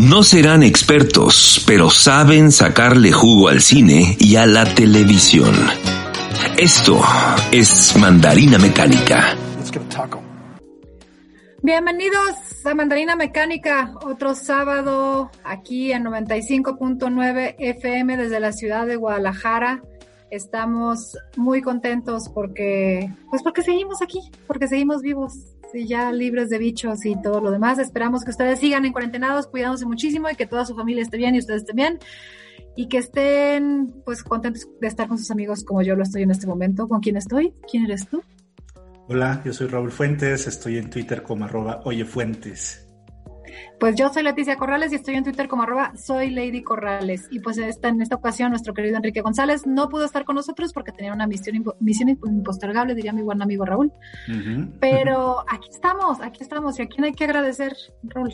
No serán expertos, pero saben sacarle jugo al cine y a la televisión. Esto es Mandarina Mecánica. Bienvenidos a Mandarina Mecánica, otro sábado aquí en 95.9 FM desde la ciudad de Guadalajara. Estamos muy contentos porque, pues porque seguimos aquí, porque seguimos vivos y ya libres de bichos y todo lo demás. Esperamos que ustedes sigan en cuarentenados, cuidándose muchísimo y que toda su familia esté bien y ustedes estén bien y que estén pues contentos de estar con sus amigos como yo lo estoy en este momento. ¿Con quién estoy? ¿Quién eres tú? Hola, yo soy Raúl Fuentes, estoy en Twitter como arroba oyefuentes. Pues yo soy Leticia Corrales y estoy en Twitter como arroba soy Lady Corrales. Y pues esta, en esta ocasión nuestro querido Enrique González no pudo estar con nosotros porque tenía una misión, misión impostergable, diría mi buen amigo Raúl. Pero aquí estamos, aquí estamos. ¿Y a quién hay que agradecer, Raúl?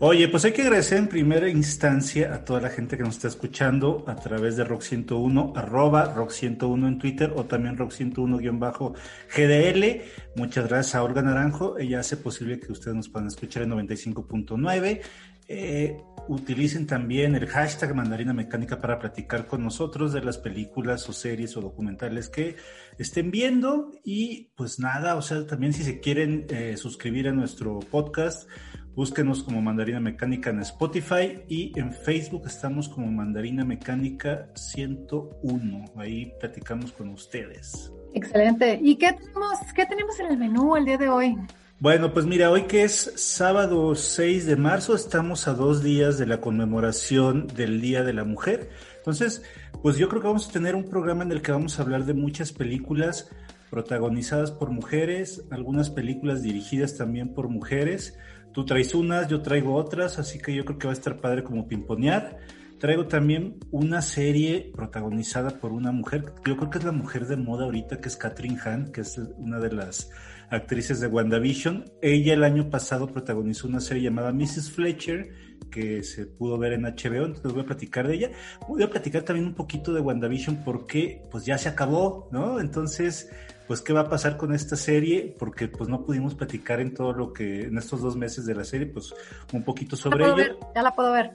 Oye, pues hay que agradecer en primera instancia a toda la gente que nos está escuchando a través de Rock 101, arroba Rock 101 en Twitter o también Rock 101-GDL. Muchas gracias a Olga Naranjo. Ella hace posible que ustedes nos puedan escuchar en 95.9. Eh, utilicen también el hashtag Mandarina Mecánica para platicar con nosotros de las películas o series o documentales que estén viendo. Y pues nada, o sea, también si se quieren eh, suscribir a nuestro podcast Búsquenos como Mandarina Mecánica en Spotify y en Facebook estamos como Mandarina Mecánica 101. Ahí platicamos con ustedes. Excelente. ¿Y qué tenemos, qué tenemos en el menú el día de hoy? Bueno, pues mira, hoy que es sábado 6 de marzo, estamos a dos días de la conmemoración del Día de la Mujer. Entonces, pues yo creo que vamos a tener un programa en el que vamos a hablar de muchas películas protagonizadas por mujeres, algunas películas dirigidas también por mujeres Tú traes unas, yo traigo otras, así que yo creo que va a estar padre como pimponear. Traigo también una serie protagonizada por una mujer, yo creo que es la mujer de moda ahorita, que es Catherine Hahn, que es una de las actrices de WandaVision. Ella el año pasado protagonizó una serie llamada Mrs. Fletcher, que se pudo ver en HBO, entonces voy a platicar de ella. Voy a platicar también un poquito de WandaVision porque pues ya se acabó, ¿no? Entonces pues qué va a pasar con esta serie, porque pues no pudimos platicar en todo lo que, en estos dos meses de la serie, pues un poquito sobre ella. ya la puedo ver.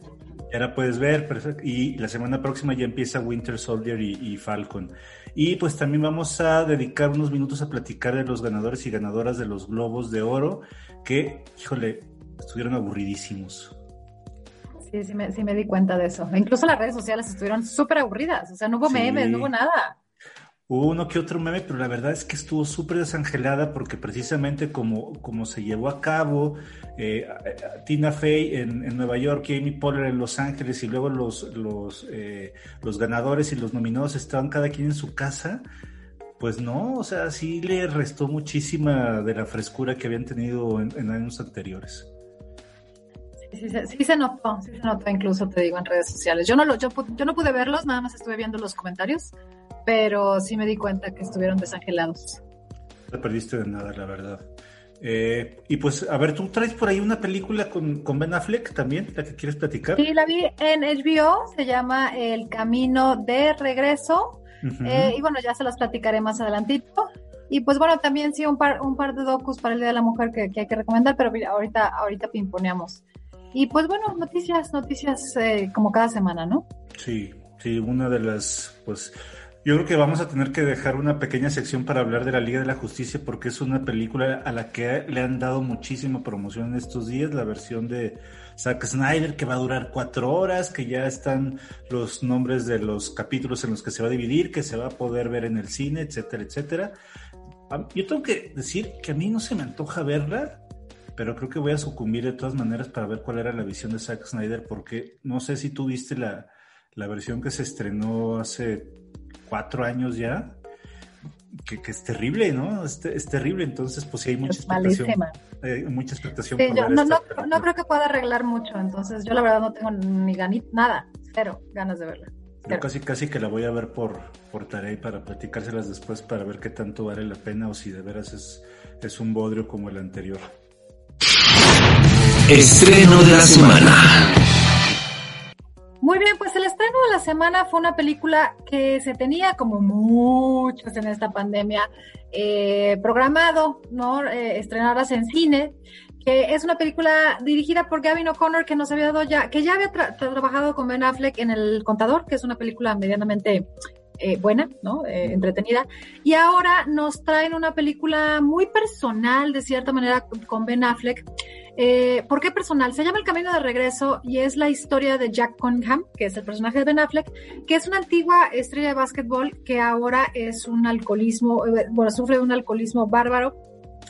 Ya la puedes ver, perfecto. Y la semana próxima ya empieza Winter Soldier y, Falcon. Y pues también vamos a dedicar unos minutos a platicar de los ganadores y ganadoras de los Globos de Oro, que, híjole, estuvieron aburridísimos. Sí, sí me, sí me di cuenta de eso. Incluso las redes sociales estuvieron súper aburridas. O sea, no hubo memes, no hubo nada. Hubo uno que otro meme, pero la verdad es que estuvo súper desangelada porque precisamente como, como se llevó a cabo eh, Tina Fey en, Nueva York y Amy Poehler en Los Ángeles y luego los, los, eh, los ganadores y los nominados estaban cada quien en su casa, pues no, o sea, sí le restó muchísima de la frescura que habían tenido en, años anteriores. Sí, sí, se notó, sí se notó incluso, te digo, en redes sociales. Yo no, lo, yo, yo no pude verlos, nada más estuve viendo los comentarios pero sí me di cuenta que estuvieron desangelados. No perdiste de nada, la verdad. Eh, y pues, a ver, tú traes por ahí una película con, con, Ben Affleck también, la que quieres platicar. Sí, la vi en HBO, se llama El Camino de Regreso. Eh, y bueno, ya se las platicaré más adelantito. Y pues bueno, también sí, un par, un par de docus para el Día de la Mujer que, hay que recomendar, pero ahorita, ahorita pimponeamos. Y pues bueno, noticias, noticias eh, como cada semana, ¿no? Sí, sí, una de las, pues, yo creo que vamos a tener que dejar una pequeña sección para hablar de la Liga de la Justicia porque es una película a la que le han dado muchísima promoción en estos días, la versión de Zack Snyder que va a durar cuatro horas, que ya están los nombres de los capítulos en los que se va a dividir, que se va a poder ver en el cine, etcétera, etcétera. Yo tengo que decir que a mí no se me antoja verla, pero creo que voy a sucumbir de todas maneras para ver cuál era la visión de Zack Snyder, porque no sé si tú viste la, la versión que se estrenó hace cuatro años ya, que, es terrible, ¿no? Es, es, terrible, entonces pues sí hay mucha expectación. eh, mucha expectación. no, no, creo que pueda arreglar mucho, entonces yo la verdad no tengo ni ganit, nada, cero ganas de verla. Yo casi, casi que la voy a ver por, por tarea para platicárselas después para ver qué tanto vale la pena o si de veras es, es un bodrio como el anterior. Estreno de la semana. Muy bien, pues estreno de la semana fue una película que se tenía como muchas en esta pandemia eh, programado, ¿no? Eh, estrenadas en cine, que es una película dirigida por Gavin O'Connor que nos había dado ya, que ya había trabajado con Ben Affleck en El Contador, que es una película medianamente eh, buena, ¿no? Eh, entretenida. Y ahora nos traen una película muy personal, de cierta manera, con Ben Affleck. Eh, ¿Por qué personal? Se llama El Camino de Regreso y es la historia de Jack Cunningham, que es el personaje de Ben Affleck, que es una antigua estrella de básquetbol que ahora es un alcoholismo, bueno, sufre de un alcoholismo bárbaro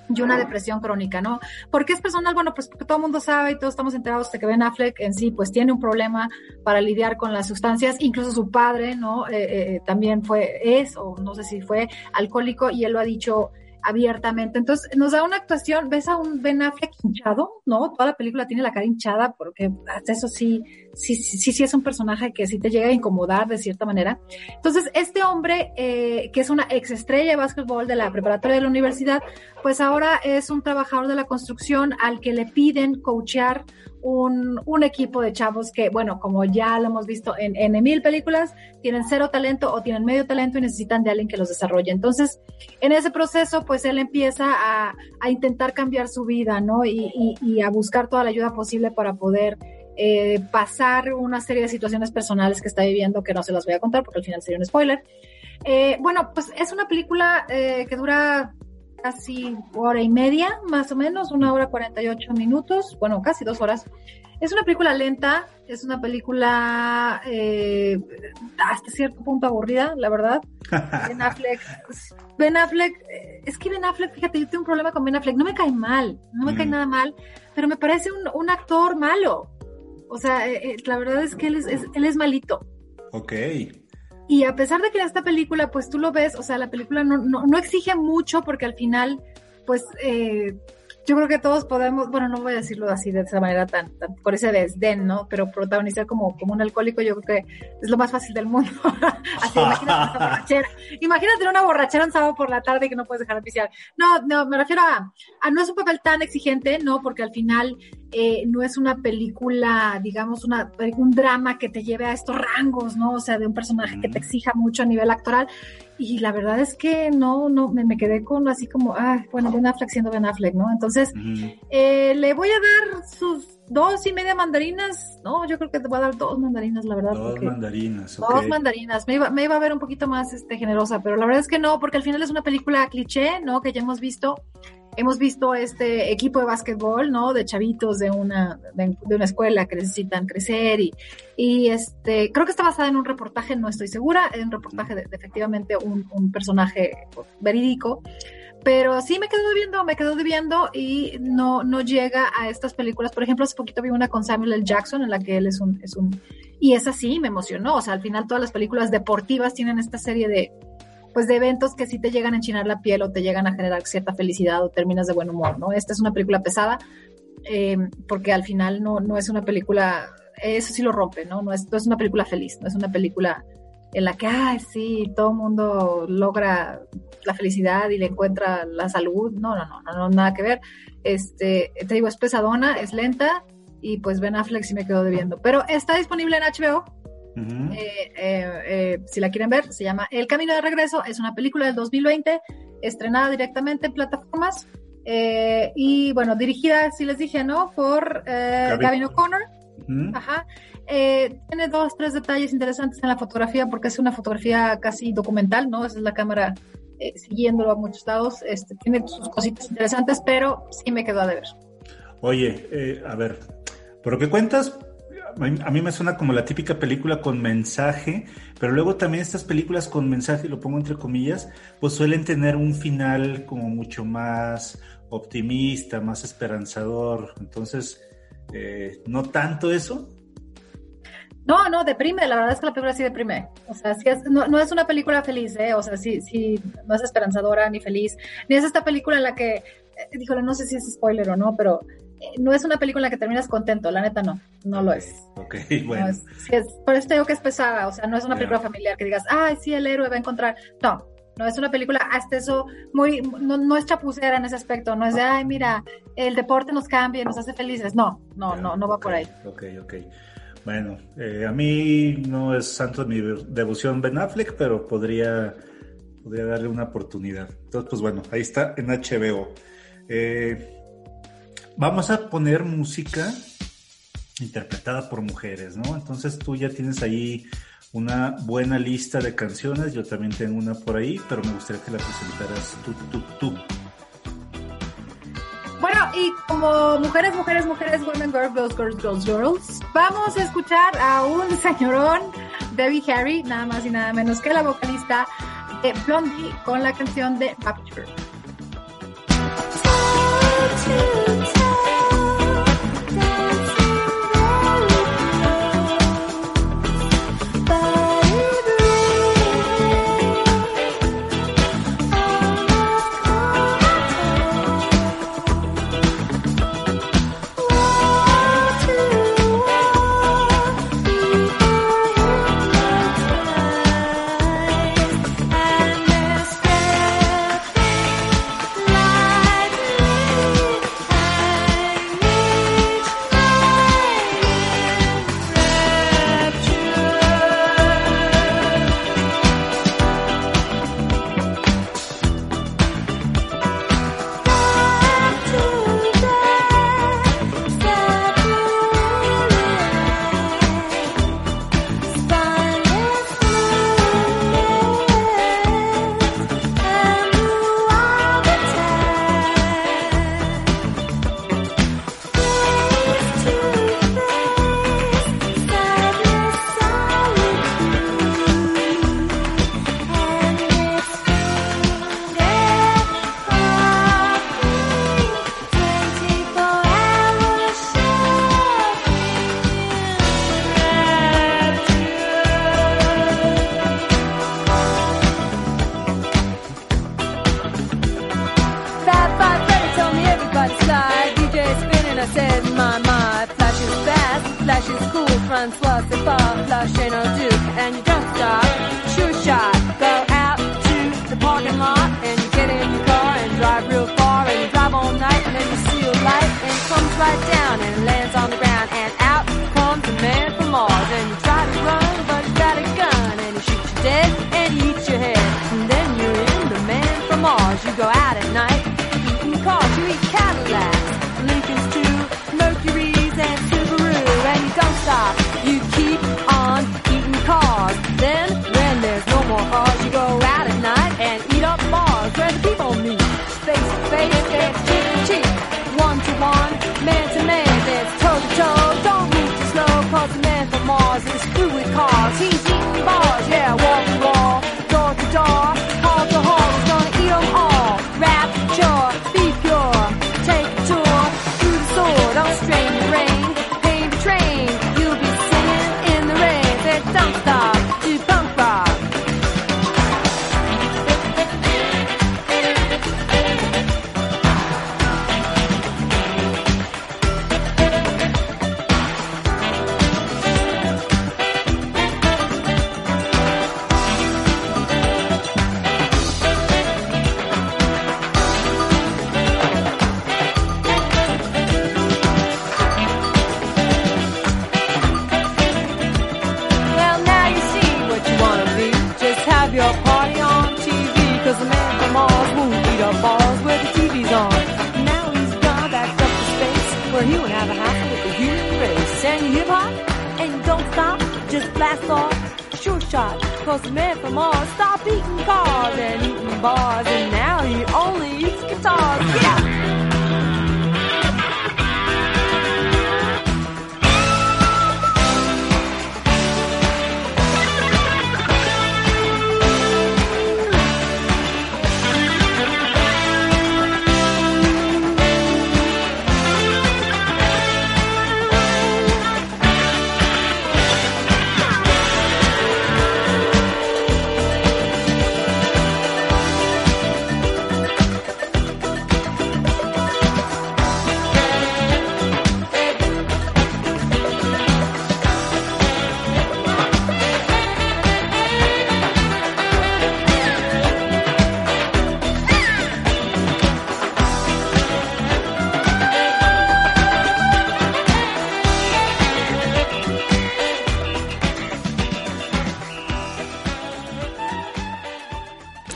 y una depresión crónica, ¿no? ¿Por qué es personal? Bueno, pues porque todo el mundo sabe y todos estamos enterados de que Ben Affleck en sí, pues tiene un problema para lidiar con las sustancias, incluso su padre, ¿no? Eh, eh, eh, también fue, es, o no sé si fue alcohólico y él lo ha dicho abiertamente. Entonces, nos da una actuación, ves a un Ben Affleck hinchado, ¿no? Toda la película tiene la cara hinchada porque hasta eso sí, sí, sí, sí es un personaje que sí te llega a incomodar de cierta manera. Entonces, este hombre, eh, que es una ex estrella de básquetbol de la preparatoria de la universidad, pues ahora es un trabajador de la construcción al que le piden coachear un, un, equipo de chavos que, bueno, como ya lo hemos visto en, en mil películas, tienen cero talento o tienen medio talento y necesitan de alguien que los desarrolle. Entonces, en ese proceso, pues él empieza a, a intentar cambiar su vida, ¿no? Y, y, a buscar toda la ayuda posible para poder eh, pasar una serie de situaciones personales que está viviendo, que no se las voy a contar porque al final sería un spoiler. Eh, bueno, pues es una película eh, que dura casi hora y media, más o menos, una hora 48 minutos, bueno, casi dos horas. Es una película lenta, es una película eh, hasta cierto punto aburrida, la verdad. Ben Affleck, Ben Affleck, eh, es que Ben Affleck, fíjate, yo tengo un problema con Ben Affleck, no me cae mal, no me cae mm. nada mal, pero me parece un, un actor malo. O sea, eh, la verdad es que él es, es, él es malito. Ok. Y a pesar de que esta película, pues tú lo ves, o sea, la película no, no, no exige mucho porque al final, pues eh, yo creo que todos podemos, bueno, no voy a decirlo así de esa manera tan, tan por ese desdén, ¿no? Pero protagonizar como, como un alcohólico yo creo que es lo más fácil del mundo. así, imagínate una borrachera. Imagínate una borrachera un sábado por la tarde que no puedes dejar de pisear. No, no, me refiero a, a no es un papel tan exigente, ¿no? Porque al final eh, no es una película, digamos, una, un drama que te lleve a estos rangos, ¿no? O sea, de un personaje que te exija mucho a nivel actoral y la verdad es que no, no, me, me quedé con así como, ah, bueno, Ben Affleck siendo Ben Affleck, ¿no? Entonces, eh, le voy a dar sus dos y media mandarinas, no, yo creo que te voy a dar dos mandarinas, la verdad. Dos mandarinas, Dos mandarinas, me iba, me iba a ver un poquito más este, generosa, pero la verdad es que no, porque al final es una película cliché, ¿no? Que ya hemos visto hemos visto este equipo de básquetbol, ¿no? De chavitos de una, de, una escuela que necesitan crecer y, y, este, creo que está basada en un reportaje, no estoy segura, en un reportaje de, efectivamente un, un, personaje verídico, pero sí me quedo debiendo, me quedo debiendo y no, no llega a estas películas. Por ejemplo, hace poquito vi una con Samuel L. Jackson en la que él es un, es un, y esa sí me emocionó, o sea, al final todas las películas deportivas tienen esta serie de, pues de eventos que sí te llegan a enchinar la piel o te llegan a generar cierta felicidad o terminas de buen humor, ¿no? Esta es una película pesada eh, porque al final no, no es una película, eso sí lo rompe, ¿no? No es, no es una película feliz, no es una película en la que, ay, sí, todo el mundo logra la felicidad y le encuentra la salud. No, no, no, no, no, nada que ver. Este, te digo, es pesadona, es lenta y pues Ben Affleck sí me quedó debiendo. Pero está disponible en HBO, eh, eh, eh, si la quieren ver, se llama El Camino de Regreso, es una película del 2020, estrenada directamente en plataformas y bueno, dirigida, si les dije, ¿no? Por Gavin O'Connor. Ajá. Tiene dos, tres detalles interesantes en la fotografía porque es una fotografía casi documental, ¿no? Esa es la cámara siguiéndolo a muchos lados. Este, tiene sus cositas interesantes, pero sí me quedó a deber. Oye, a ver, por lo que cuentas, a mí me suena como la típica película con mensaje, pero luego también estas películas con mensaje, lo pongo entre comillas, pues suelen tener un final como mucho más optimista, más esperanzador. Entonces, eh, ¿no tanto eso? No, no, deprime, la verdad es que la película sí deprime. O sea, sí es, no, no, es una película feliz, ¿eh? O sea, sí, sí, no es esperanzadora ni feliz. Ni es esta película en la que díjole, no sé si es spoiler o no, pero eh, no es una película que terminas contento, la neta no, no lo es. Ok, bueno. por eso te digo que es pesada, o sea, no es una película familiar que digas, ay, sí, el héroe va a encontrar. No, no es una película hasta eso muy, no, no, es chapucera en ese aspecto, no es de, ay, mira, el deporte nos cambia, nos hace felices. No, no, no, no va por ahí. Ok, ok. Bueno, eh, a mí no es santo mi devoción Ben Affleck, pero podría, podría darle una oportunidad. Entonces, pues bueno, ahí está en HBO. Eh, vamos a poner música interpretada por mujeres, ¿no? Entonces tú ya tienes ahí una buena lista de canciones, yo también tengo una por ahí, pero me gustaría que la presentaras tú, tú, tú. Bueno, y como mujeres, mujeres, mujeres, women, girls, girls, girls, girls, girls, vamos a escuchar a un señorón, Debbie Harry, nada más y nada menos que la vocalista de Blondie con la canción de Rapture.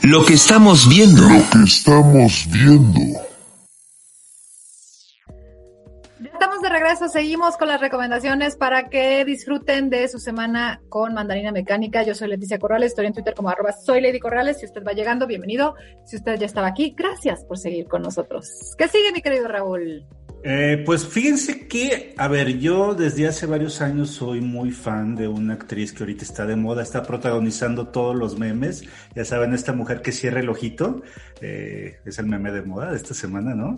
Lo que estamos viendo. Lo que estamos viendo. Estamos de regreso, seguimos con las recomendaciones para que disfruten de su semana con Mandarina Mecánica. Yo soy Leticia Corrales, estoy en Twitter como arroba soy Lady Corrales. Si usted va llegando, bienvenido. Si usted ya estaba aquí, gracias por seguir con nosotros. ¿Qué sigue, mi querido Raúl? Eh, pues fíjense que, a ver, yo desde hace varios años soy muy fan de una actriz que ahorita está de moda, está protagonizando todos los memes. Ya saben, esta mujer que cierra el ojito, eh, es el meme de moda de esta semana, ¿no?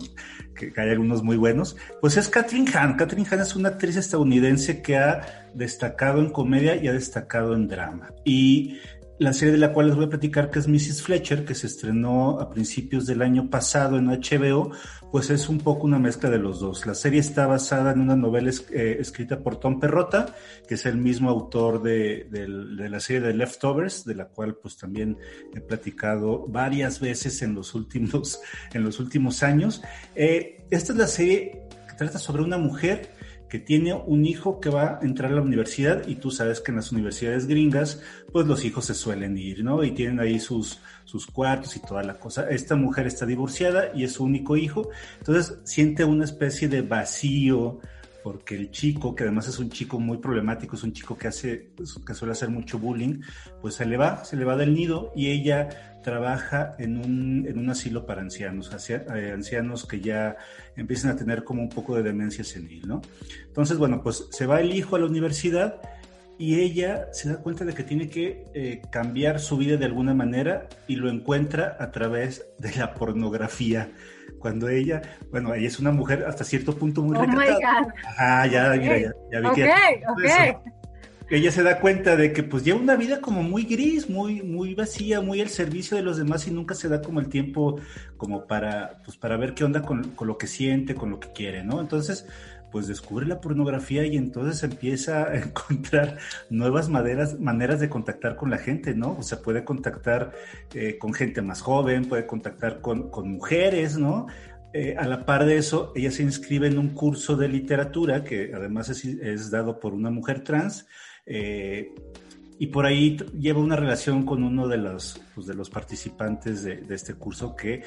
Que, hay algunos muy buenos. Pues es Catherine Hahn. Catherine Hahn es una actriz estadounidense que ha destacado en comedia y ha destacado en drama. Y la serie de la cual les voy a platicar, que es Mrs. Fletcher, que se estrenó a principios del año pasado en HBO, pues es un poco una mezcla de los dos. La serie está basada en una novela eh, escrita por Tom Perrotta, que es el mismo autor de, la serie de Leftovers, de la cual pues también he platicado varias veces en los últimos, en los últimos años. Eh, esta es la serie que trata sobre una mujer que tiene un hijo que va a entrar a la universidad y tú sabes que en las universidades gringas pues los hijos se suelen ir, ¿no? Y tienen ahí sus, sus cuartos y toda la cosa. Esta mujer está divorciada y es su único hijo, entonces siente una especie de vacío porque el chico, que además es un chico muy problemático, es un chico que hace, que suele hacer mucho bullying, pues se le va, se le va del nido y ella trabaja en un, en un asilo para ancianos, eh, ancianos que ya empiezan a tener como un poco de demencia senil, ¿no? Entonces, bueno, pues se va el hijo a la universidad y ella se da cuenta de que tiene que eh, cambiar su vida de alguna manera y lo encuentra a través de la pornografía. Cuando ella, bueno, ella es una mujer hasta cierto punto muy oh recatada. Ah, ya, okay. mira, ya, ya vi okay, que okay. ella se da cuenta de que pues lleva una vida como muy gris, muy, muy vacía, muy al servicio de los demás y nunca se da como el tiempo como para, pues para ver qué onda con, con lo que siente, con lo que quiere, ¿no? Entonces, pues descubre la pornografía y entonces empieza a encontrar nuevas maneras, maneras de contactar con la gente, ¿no? O sea, puede contactar eh, con gente más joven, puede contactar con, mujeres, ¿no? Eh, a la par de eso, ella se inscribe en un curso de literatura que además es, es dado por una mujer trans. Eh, y por ahí lleva una relación con uno de los, pues, de los participantes de, este curso que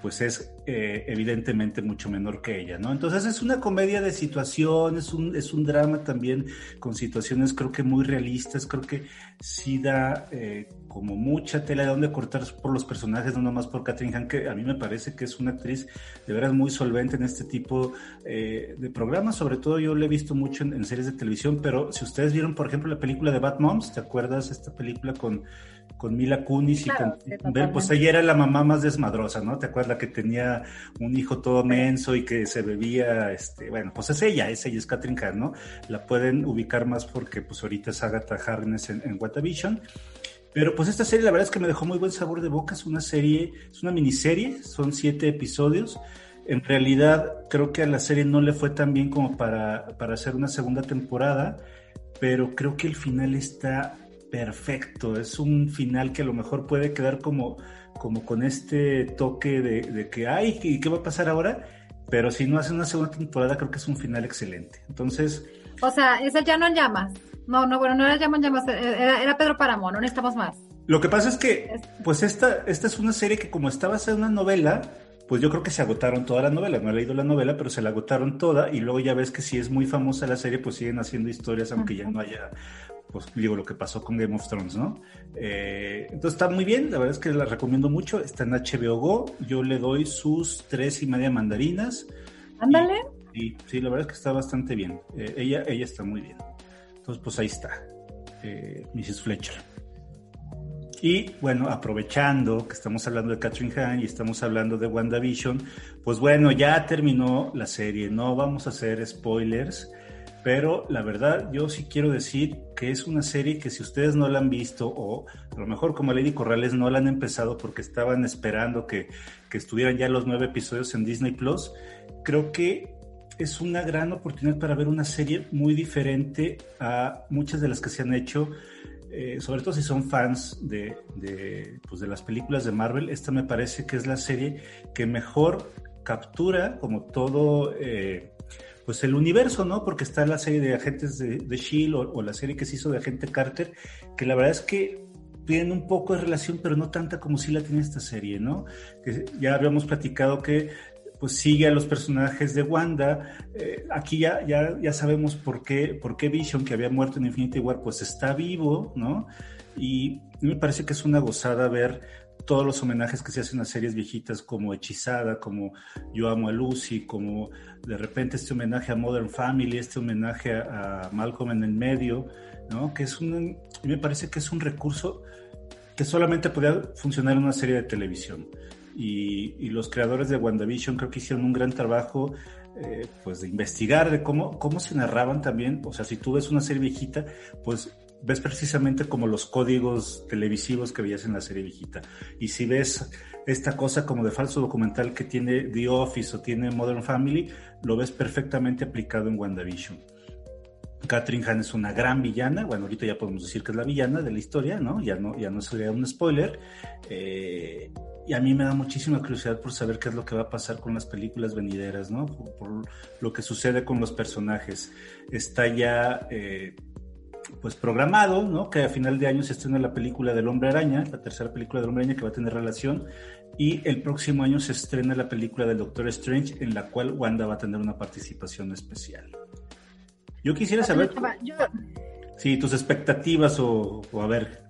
pues es eh, evidentemente mucho menor que ella, ¿no? Entonces es una comedia de situación, es un, es un drama también con situaciones creo que muy realistas, creo que sí da eh, como mucha tela de donde cortar por los personajes, no nomás por Catherine Hahn, que a mí me parece que es una actriz de veras muy solvente en este tipo eh, de programas, sobre todo yo lo he visto mucho en, en series de televisión, pero si ustedes vieron por ejemplo la película de Bad Moms, ¿te acuerdas esta película con con Mila Kunis claro, y con Bell, pues ella era la mamá más desmadrosa, ¿no? ¿Te acuerdas que tenía un hijo todo menso y que se bebía, este, bueno, pues es ella, es ella, es Catherine Hahn, ¿no? La pueden ubicar más porque pues ahorita es Agatha Harkness en, en WandaVision. Pero pues esta serie la verdad es que me dejó muy buen sabor de boca, es una serie, es una miniserie, son siete episodios. En realidad creo que a la serie no le fue tan bien como para, para hacer una segunda temporada, pero creo que el final está perfecto. Es un final que a lo mejor puede quedar como, como con este toque de, de que, ay, ¿y qué va a pasar ahora? Pero si no hace una segunda temporada, creo que es un final excelente. Entonces. O sea, esa ya no en llamas. No, no, bueno, no era llamas llamas, era, era Pedro Páramo, no necesitamos más. Lo que pasa es que, pues esta, esta es una serie que como estaba basada en una novela, pues yo creo que se agotaron toda la novela. No he leído la novela, pero se la agotaron toda. Y luego ya ves que si es muy famosa la serie, pues siguen haciendo historias, aunque ya no haya pues digo, lo que pasó con Game of Thrones, ¿no? Eh, entonces está muy bien, la verdad es que la recomiendo mucho, está en HBO Go, yo le doy sus tres y media mandarinas. Ándale. Y, y, sí, la verdad es que está bastante bien, eh, ella, ella está muy bien. Entonces, pues ahí está, eh, Mrs. Fletcher. Y bueno, aprovechando que estamos hablando de Catherine Hahn y estamos hablando de WandaVision, pues bueno, ya terminó la serie, no vamos a hacer spoilers pero la verdad yo sí quiero decir que es una serie que si ustedes no la han visto o a lo mejor como Lady Corrales no la han empezado porque estaban esperando que, que estuvieran ya los nueve episodios en Disney Plus, creo que es una gran oportunidad para ver una serie muy diferente a muchas de las que se han hecho. Eh, sobre todo si son fans de, pues de las películas de Marvel, esta me parece que es la serie que mejor captura como todo eh, pues el universo, ¿no? Porque está la serie de agentes de, de Shield o, o, la serie que se hizo de Agente Carter, que la verdad es que tienen un poco de relación, pero no tanta como sí la tiene esta serie, ¿no? Que ya habíamos platicado que pues sigue a los personajes de Wanda. Eh, aquí ya, ya, ya sabemos por qué, por qué Vision, que había muerto en Infinity War, pues está vivo, ¿no? Y me parece que es una gozada ver todos los homenajes que se hacen a series viejitas como Hechizada, como Yo Amo a Lucy, como de repente este homenaje a Modern Family, este homenaje a, Malcolm en el medio, ¿no? Que es un, me parece que es un recurso que solamente podía funcionar en una serie de televisión. Y, los creadores de WandaVision creo que hicieron un gran trabajo eh, pues de investigar de cómo, cómo se narraban también, o sea, si tú ves una serie viejita, pues ves precisamente como los códigos televisivos que veías en la serie viejita. Y si ves esta cosa como de falso documental que tiene The Office o tiene Modern Family, lo ves perfectamente aplicado en WandaVision. Catherine Hahn es una gran villana, bueno, ahorita ya podemos decir que es la villana de la historia, ¿no? Ya no, ya no sería un spoiler. Eh, y a mí me da muchísima curiosidad por saber qué es lo que va a pasar con las películas venideras, ¿no? Por, lo que sucede con los personajes. Está ya eh, pues programado, ¿no? Que a final de año se estrena la película del Hombre Araña, la tercera película del Hombre Araña que va a tener relación, y el próximo año se estrena la película del Doctor Strange, en la cual Wanda va a tener una participación especial. Yo quisiera saber, sí, tus expectativas o, a ver.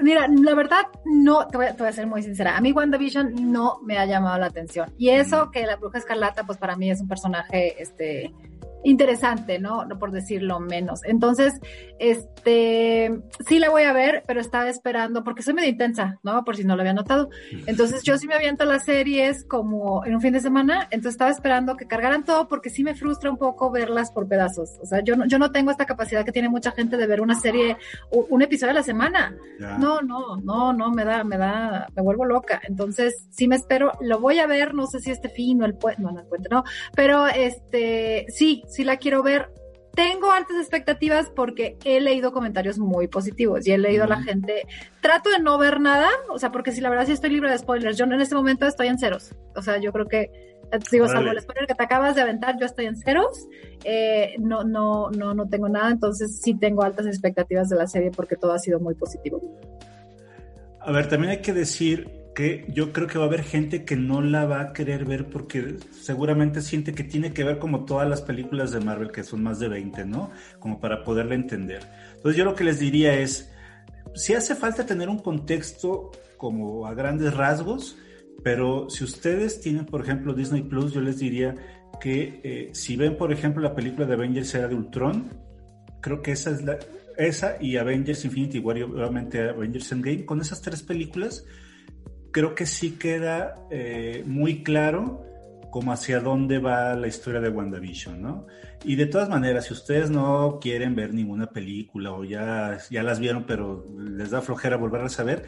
Mira, la verdad, no, te voy, te voy, a ser muy sincera. A mí WandaVision no me ha llamado la atención. Y eso que la bruja escarlata, pues para mí es un personaje, este, interesante, ¿no? No por decirlo menos. Entonces, este, sí la voy a ver, pero estaba esperando, porque soy medio intensa, ¿no? Por si no lo había notado. Entonces, yo sí me aviento las series como en un fin de semana, entonces estaba esperando que cargaran todo, porque sí me frustra un poco verlas por pedazos. O sea, yo no, yo no tengo esta capacidad que tiene mucha gente de ver una serie, un episodio a la semana. No, no, no, no, me da, me da, me vuelvo loca. Entonces, sí me espero, lo voy a ver, no sé si este fin o el puente, no, no el puente, no, pero este, sí, sí la quiero ver. Tengo altas expectativas porque he leído comentarios muy positivos y he leído a la gente. Trato de no ver nada, o sea, porque si la verdad sí estoy libre de spoilers. Yo en este momento estoy en ceros. O sea, yo creo que digo, salvo el spoiler que te acabas de aventar, yo estoy en ceros, eh, no, no, no, no tengo nada, entonces sí tengo altas expectativas de la serie porque todo ha sido muy positivo. A ver, también hay que decir que yo creo que va a haber gente que no la va a querer ver porque seguramente siente que tiene que ver como todas las películas de Marvel, que son más de 20, ¿no? Como para poderla entender. Entonces yo lo que les diría es, si hace falta tener un contexto como a grandes rasgos, pero si ustedes tienen, por ejemplo, Disney Plus, yo les diría que eh, si ven, por ejemplo, la película de Avengers era de Ultron, creo que esa es la, esa y Avengers Infinity War y obviamente Avengers Endgame, con esas tres películas, creo que sí queda eh, muy claro como hacia dónde va la historia de WandaVision, ¿no? Y de todas maneras, si ustedes no quieren ver ninguna película o ya, ya las vieron, pero les da flojera volverlas a ver,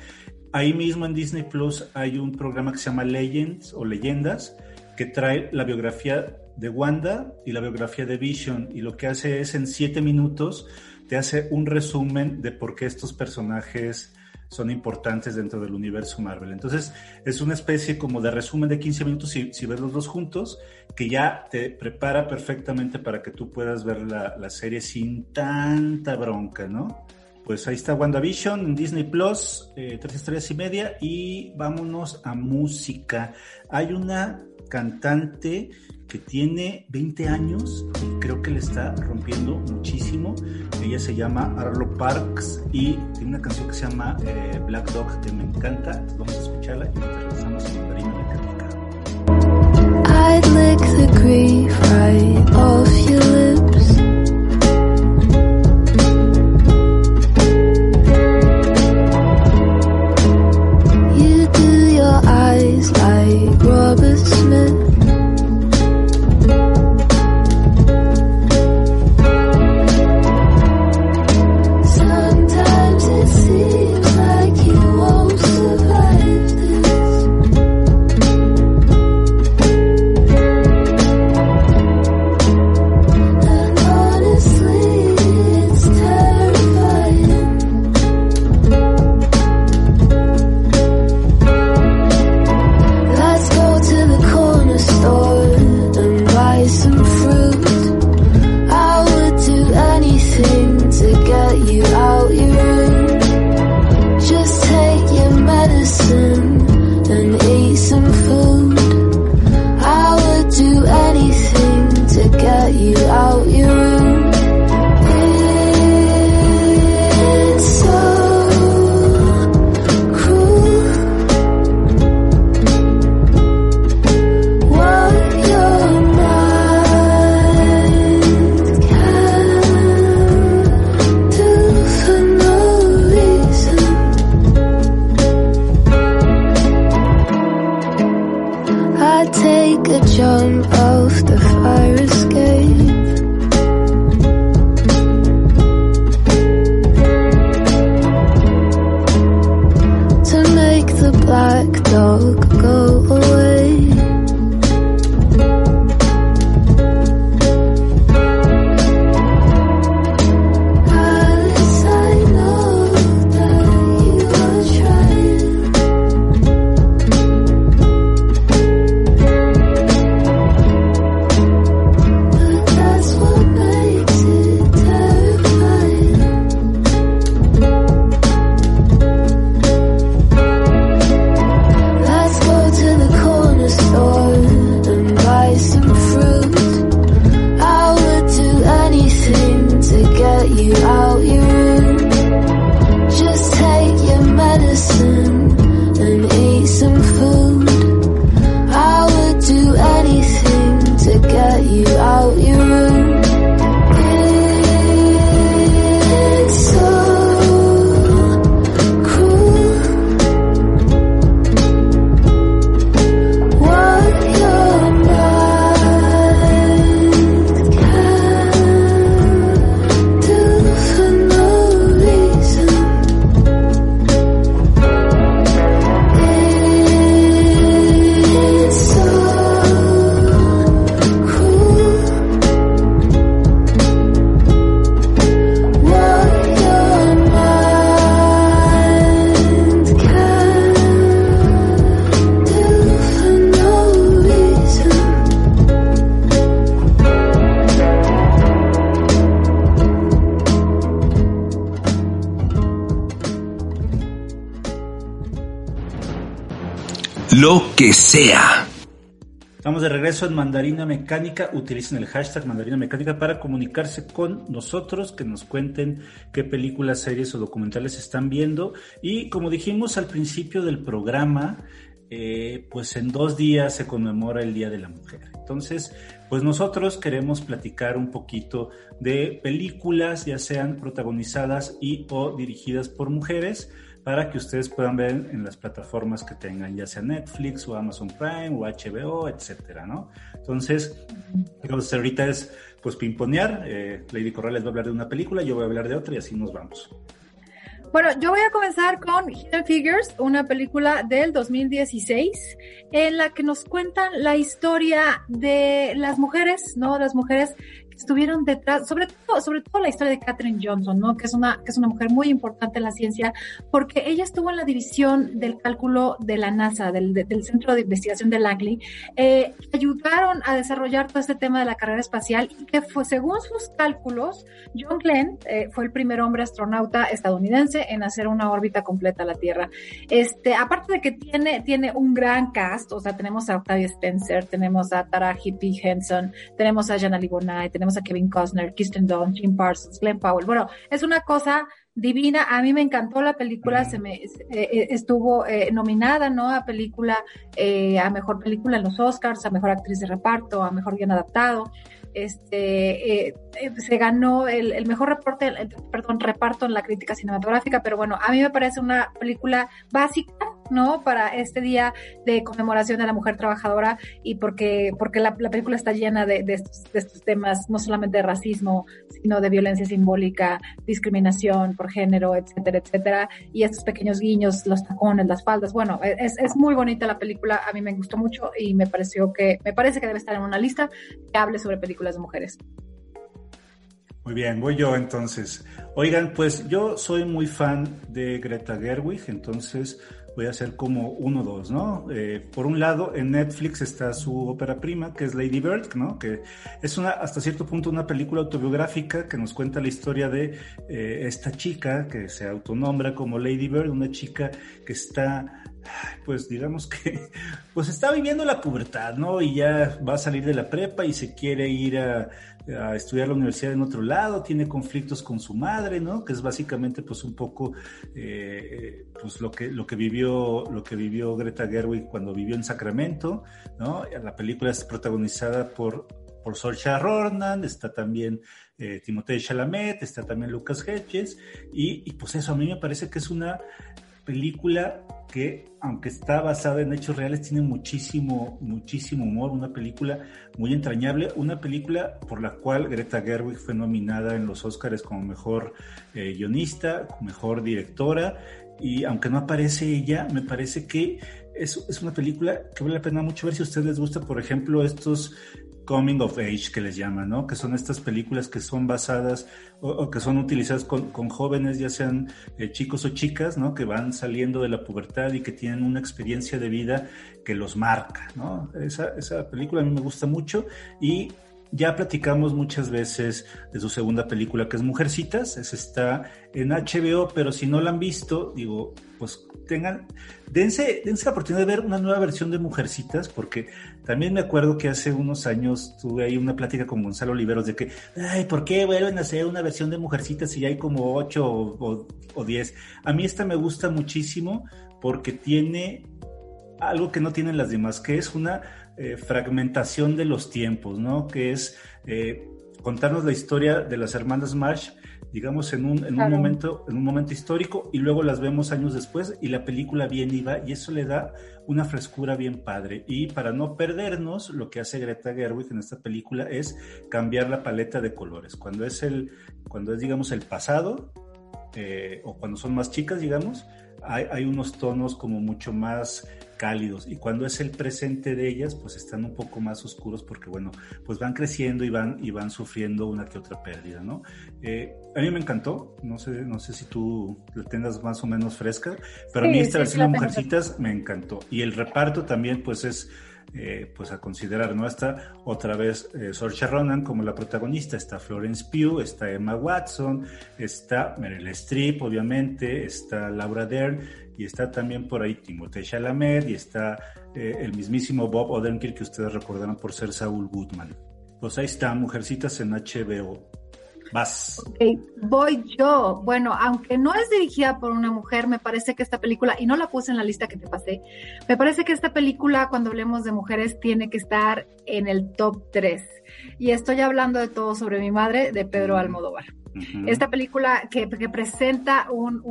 ahí mismo en Disney Plus hay un programa que se llama Legends o Leyendas, que trae la biografía de Wanda y la biografía de Vision, y lo que hace es en siete minutos te hace un resumen de por qué estos personajes son importantes dentro del universo Marvel. Entonces, es una especie como de resumen de 15 minutos si, si ves los dos juntos, que ya te prepara perfectamente para que tú puedas ver la, la serie sin tanta bronca, ¿no? Pues ahí está WandaVision en Disney Plus, eh, tres estrellas y media, y vámonos a música. Hay una cantante que tiene 20 años y creo que le está rompiendo muchísimo. Ella se llama Arlo Parks y tiene una canción que se llama eh, Black Dog que me encanta. Vamos a escucharla y nos regresamos a Mandarina Mecánica. I'd lick the grief right off your lips. Lo que sea. Estamos de regreso en Mandarina Mecánica. Utilicen el hashtag Mandarina Mecánica para comunicarse con nosotros, que nos cuenten qué películas, series o documentales están viendo. Y como dijimos al principio del programa, eh, pues en dos días se conmemora el Día de la Mujer. Entonces, pues nosotros queremos platicar un poquito de películas, ya sean protagonizadas y o dirigidas por mujeres para que ustedes puedan ver en las plataformas que tengan, ya sea Netflix o Amazon Prime o HBO, etcétera, ¿no? Entonces, a ahorita es pues pimponear. Eh, Lady Corrales va a hablar de una película, yo voy a hablar de otra y así nos vamos. Bueno, yo voy a comenzar con Hidden Figures, una película del 2016 en la que nos cuentan la historia de las mujeres, ¿no? Las mujeres estuvieron detrás, sobre todo, sobre todo la historia de Katherine Johnson, ¿no? Que es una, que es una mujer muy importante en la ciencia, porque ella estuvo en la división del cálculo de la NASA, del, del Centro de Investigación de Langley, eh, ayudaron a desarrollar todo este tema de la carrera espacial y que fue, según sus cálculos, John Glenn eh, fue el primer hombre astronauta estadounidense en hacer una órbita completa a la Tierra. Este, aparte de que tiene, tiene un gran cast, o sea, tenemos a Octavia Spencer, tenemos a Tara Hippie Henson, tenemos a Jana Libonai, tenemos a Kevin Costner, Kirsten Dunst, Jim Parsons, Glenn Powell. Bueno, es una cosa divina. A mí me encantó la película, se me eh, eh, estuvo eh, nominada, ¿no? A película, a mejor película en los Oscars, a mejor actriz de reparto, a mejor guion adaptado este eh, eh, se ganó el, mejor reporte, perdón, reparto en la crítica cinematográfica, pero bueno, a mí me parece una película básica, ¿no? Para este día de conmemoración de la mujer trabajadora y porque, porque la, película está llena de, estos, de estos temas, no solamente de racismo, sino de violencia simbólica, discriminación por género, etcétera, etcétera, y estos pequeños guiños, los tacones, las faldas, bueno, es, es muy bonita la película, a mí me gustó mucho y me pareció que, me parece que debe estar en una lista que hable sobre películas las mujeres. Muy bien, voy yo entonces. Oigan, pues yo soy muy fan de Greta Gerwig, entonces voy a hacer como uno dos, ¿no? Eh, por un lado, en Netflix está su ópera prima, que es Lady Bird, ¿no? Que es una, hasta cierto punto, una película autobiográfica que nos cuenta la historia de eh, esta chica que se autonombra como Lady Bird, una chica que está pues digamos que, pues está viviendo la pubertad, ¿no? Y ya va a salir de la prepa y se quiere ir a, estudiar la universidad en otro lado, tiene conflictos con su madre, ¿no? Que es básicamente, pues un poco, eh, pues lo que, lo que vivió, lo que vivió Greta Gerwig cuando vivió en Sacramento, ¿no? La película es protagonizada por, por Saoirse Ronan, está también eh, Timothée Chalamet, está también Lucas Hedges, y, y pues eso a mí me parece que es una película que, aunque está basada en hechos reales, tiene muchísimo, muchísimo humor, una película muy entrañable, una película por la cual Greta Gerwig fue nominada en los Oscars como mejor eh, guionista, mejor directora, y aunque no aparece ella, me parece que es, es, una película que vale la pena mucho ver si a ustedes les gusta, por ejemplo, estos coming of age que les llaman, ¿no? Que son estas películas que son basadas o, que son utilizadas con, jóvenes, ya sean eh, chicos o chicas, ¿no? Que van saliendo de la pubertad y que tienen una experiencia de vida que los marca, ¿no? Esa, esa película a mí me gusta mucho y ya platicamos muchas veces de su segunda película que es Mujercitas, esa está en HBO, pero si no la han visto, digo, pues tengan, dense, dense la oportunidad de ver una nueva versión de Mujercitas, porque también me acuerdo que hace unos años tuve ahí una plática con Gonzalo Oliveros de que, ay, ¿por qué vuelven a hacer una versión de Mujercitas si ya hay como ocho o, diez? A mí esta me gusta muchísimo porque tiene algo que no tienen las demás, que es una eh, fragmentación de los tiempos, ¿no? Que es eh, contarnos la historia de las hermanas Marsh, digamos, en un, en un momento, en un momento histórico, y luego las vemos años después, y la película viene y va, y eso le da una frescura bien padre. Y para no perdernos, lo que hace Greta Gerwig en esta película es cambiar la paleta de colores. Cuando es el, cuando es, digamos, el pasado, eh, o cuando son más chicas, digamos, hay, hay unos tonos como mucho más cálidos. Y cuando es el presente de ellas pues están un poco más oscuros porque bueno pues van creciendo y van y van sufriendo una que otra pérdida no eh, a mí me encantó. No sé no sé si tú la tengas más o menos fresca pero a mí esta versión de Mujercitas me encantó. Y el reparto también pues es eh, pues a considerar, ¿no? Está otra vez eh, Ronan como la protagonista, está Florence Pugh, está Emma Watson, está Meryl Streep, obviamente, está Laura Dern y está también por ahí Timothée Chalamet y está eh, el mismísimo Bob Odenkirk que ustedes recordarán por ser Saul Goodman. Pues ahí está, Mujercitas en HBO. Vas. voy yo. Bueno, aunque no es dirigida por una mujer, me parece que esta película, y no la puse en la lista que te pasé, me parece que esta película, cuando hablemos de mujeres, tiene que estar en el top 3. Y estoy hablando de todo sobre mi madre, de Pedro Almodóvar. Esta película que, presenta un,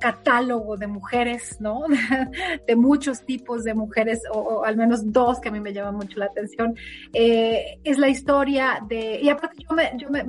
catálogo de mujeres, ¿no? de muchos tipos de mujeres, o, al menos dos que a mí me llaman mucho la atención. Eh, es la historia de, y aparte yo me, yo me,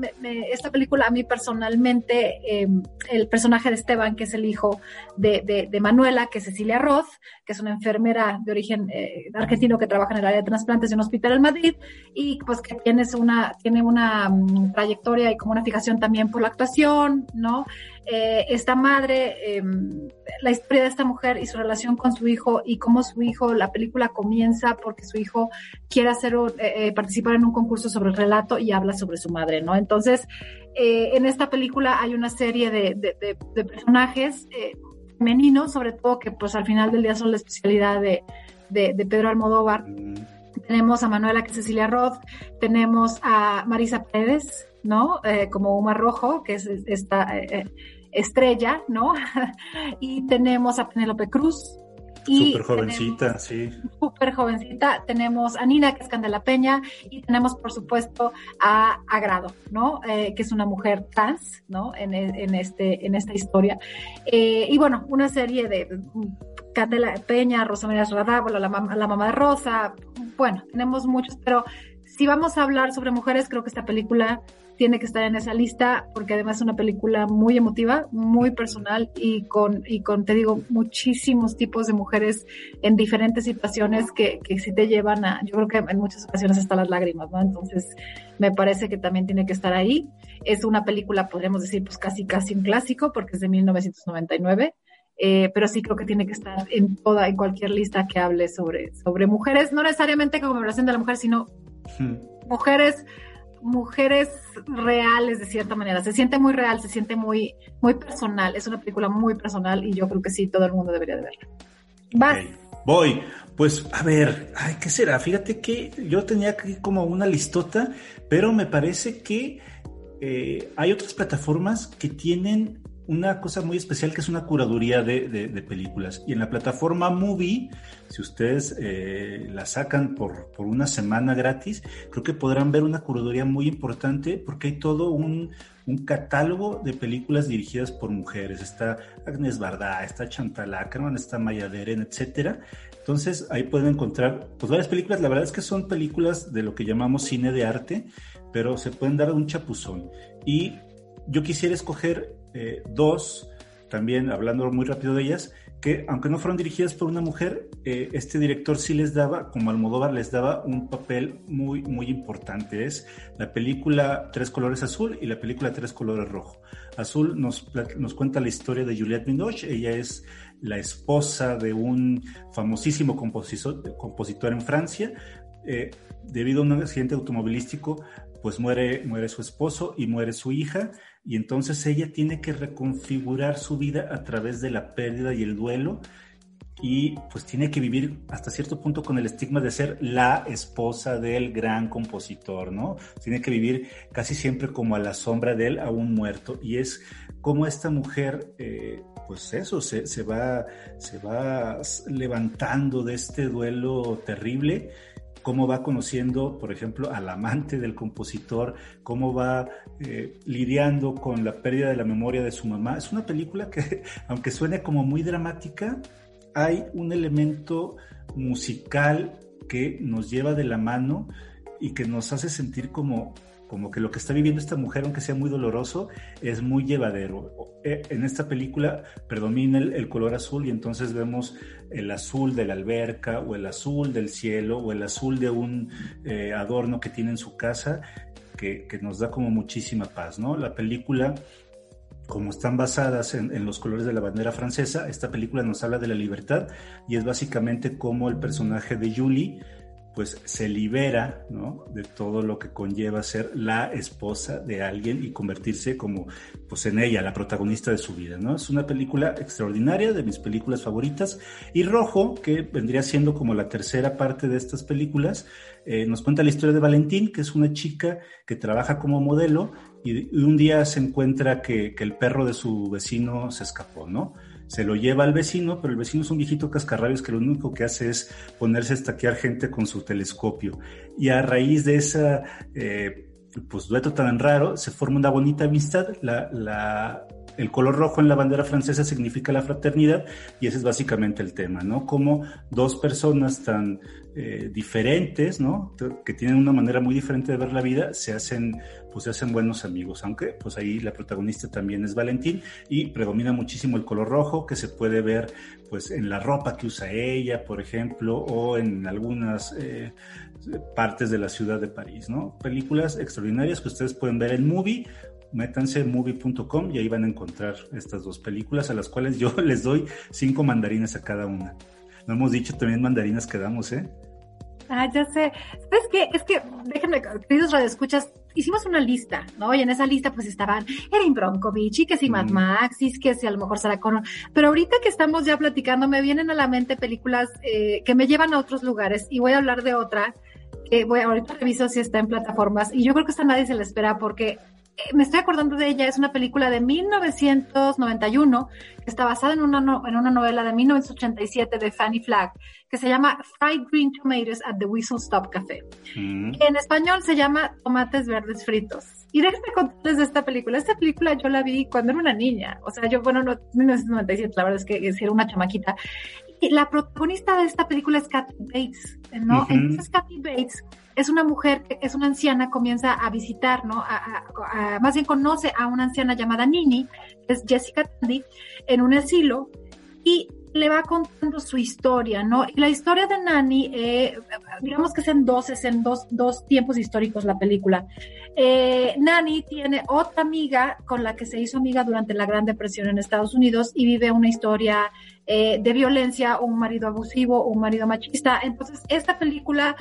esta película a mí personalmente, em, el personaje de Esteban, que es el hijo de, de, Manuela, que es Cecilia Roth, que es una enfermera de origen eh, argentino que trabaja en el área de trasplantes de un hospital en Madrid, y pues que tiene una, tiene una mm, trayectoria y como una fijación también por la actuación, ¿no? Eh, esta madre, em, la historia de esta mujer y su relación con su hijo y cómo su hijo, la película comienza porque su hijo quiere hacer, eh, eh, participar en un concurso sobre el relato y habla sobre su madre, ¿no? Entonces, en esta película hay una serie de, de personajes femeninos, sobre todo que pues al final del día son la especialidad de, Pedro Almodóvar. Tenemos a Manuela, Cecilia Roth, tenemos a Marisa Pérez, ¿no? Eh, como Uma Rojo, que es esta eh, eh, estrella, ¿no? y tenemos a Penélope Cruz. Súper jovencita, sí. Súper jovencita. Tenemos a Nina, que es Candela Peña, y tenemos, por supuesto, a Agrado, ¿no? que es una mujer trans, ¿no? En, en, este, en esta historia. y bueno, una serie de Candela Peña, Rosa María Radá, la, la mamá de Rosa, bueno, tenemos muchos, pero si vamos a hablar sobre mujeres, creo que esta película tiene que estar en esa lista porque además es una película muy emotiva, muy personal y con, y con, te digo, muchísimos tipos de mujeres en diferentes situaciones que, que sí te llevan a, yo creo que en muchas ocasiones hasta las lágrimas, ¿no? Entonces, me parece que también tiene que estar ahí. Es una película, podríamos decir, pues casi, casi un clásico porque es de 1999. Eh, pero sí creo que tiene que estar en toda, en cualquier lista que hable sobre, sobre mujeres, no necesariamente conmemoración de la mujer, sino hmm. mujeres mujeres reales de cierta manera. Se siente muy real, se siente muy, muy personal. Es una película muy personal y yo creo que sí, todo el mundo debería de verla. Vas. Voy. Pues a ver, ay, ¿qué será? Fíjate que yo tenía aquí como una listota, pero me parece que eh, hay otras plataformas que tienen una cosa muy especial que es una curaduría de, películas. Y en la plataforma Movie, si ustedes eh, la sacan por, por, una semana gratis, creo que podrán ver una curaduría muy importante porque hay todo un, un catálogo de películas dirigidas por mujeres. Está Agnes Bardá, está Chantal Ackerman, está Maya Deren, etcétera. Entonces ahí pueden encontrar pues varias películas. La verdad es que son películas de lo que llamamos cine de arte, pero se pueden dar un chapuzón. Y yo quisiera escoger eh, dos, también hablando muy rápido de ellas, que aunque no fueron dirigidas por una mujer, eh, este director sí les daba, como Almodóvar, les daba un papel muy, muy importante. Es la película Tres Colores Azul y la película Tres Colores Rojo. Azul nos, nos cuenta la historia de Juliette Binoche. Ella es la esposa de un famosísimo compositor, compositor en Francia. Eh, debido a un accidente automovilístico, pues muere, muere su esposo y muere su hija y entonces ella tiene que reconfigurar su vida a través de la pérdida y el duelo y pues tiene que vivir hasta cierto punto con el estigma de ser la esposa del gran compositor, ¿no? Tiene que vivir casi siempre como a la sombra de él, aún muerto. Y es como esta mujer, eh, pues eso, se, se, va, se va levantando de este duelo terrible cómo va conociendo, por ejemplo, al amante del compositor, cómo va eh, lidiando con la pérdida de la memoria de su mamá. Es una película que, aunque suene como muy dramática, hay un elemento musical que nos lleva de la mano y que nos hace sentir como como que lo que está viviendo esta mujer, aunque sea muy doloroso, es muy llevadero. E, en esta película predomina el, color azul y entonces vemos el azul de la alberca o el azul del cielo o el azul de un eh, adorno que tiene en su casa que, nos da como muchísima paz, ¿no? La película como están basadas en, los colores de la bandera francesa, esta película nos habla de la libertad y es básicamente como el personaje de Julie pues se libera ¿no? de todo lo que conlleva ser la esposa de alguien y convertirse como pues en ella, la protagonista de su vida. ¿no? Es una película extraordinaria, de mis películas favoritas. Y Rojo, que vendría siendo como la tercera parte de estas películas, eh, nos cuenta la historia de Valentín, que es una chica que trabaja como modelo y, un día se encuentra que, que el perro de su vecino se escapó, ¿no? Se lo lleva al vecino, pero el vecino es un viejito cascarrabios que lo único que hace es ponerse a estaquear gente con su telescopio. Y a raíz de esa, eh, pues dueto tan raro, se forma una bonita amistad. La, la, el color rojo en la bandera francesa significa la fraternidad y ese es básicamente el tema, ¿no? Como dos personas tan eh, diferentes, ¿no? Que tienen una manera muy diferente de ver la vida, se hacen, pues se hacen buenos amigos, aunque pues ahí la protagonista también es Valentín y predomina muchísimo el color rojo que se puede ver pues en la ropa que usa ella, por ejemplo, o en algunas eh, partes de la ciudad de París, ¿no? Películas extraordinarias que ustedes pueden ver en Movie métanse en movie.com y ahí van a encontrar estas dos películas a las cuales yo les doy cinco mandarinas a cada una. No hemos dicho también mandarinas que damos, ¿eh? Ah, ya sé. ¿Sabes qué? Es que, déjenme, queridos radioescuchas, hicimos una lista, ¿no? Y en esa lista pues estaban Erin Bronkovich y que si Mad Max y que si a lo mejor Sarah Connor. Pero ahorita que estamos ya platicando me vienen a la mente películas eh, que me llevan a otros lugares y voy a hablar de otra que voy ahorita reviso si está en plataformas y yo creo que esta nadie se la espera porque me estoy acordando de ella, es una película de 1991 que está basada en una, en una novela de 1987 de Fanny Flagg que se llama Fried Green Tomatoes at the Whistle Stop Café. Mm. En español se llama Tomates Verdes Fritos. Y déjenme contarles de esta película. Esta película yo la vi cuando era una niña. O sea, yo, bueno, no, 1997, la verdad es que, era una chamaquita. Y la protagonista de esta película es Kathy Bates, ¿no? Entonces Kathy Bates es una mujer es una anciana, comienza a visitar, ¿no? A, más bien conoce a una anciana llamada Nini, es Jessica Tandy, en un asilo y le va contando su historia, ¿no? Y la historia de Nani, eh, digamos que es en dos, es en dos, dos tiempos históricos la película. Eh, Nani tiene otra amiga con la que se hizo amiga durante la Gran Depresión en Estados Unidos y vive una historia eh, de violencia, un marido abusivo, un marido machista. Entonces, esta película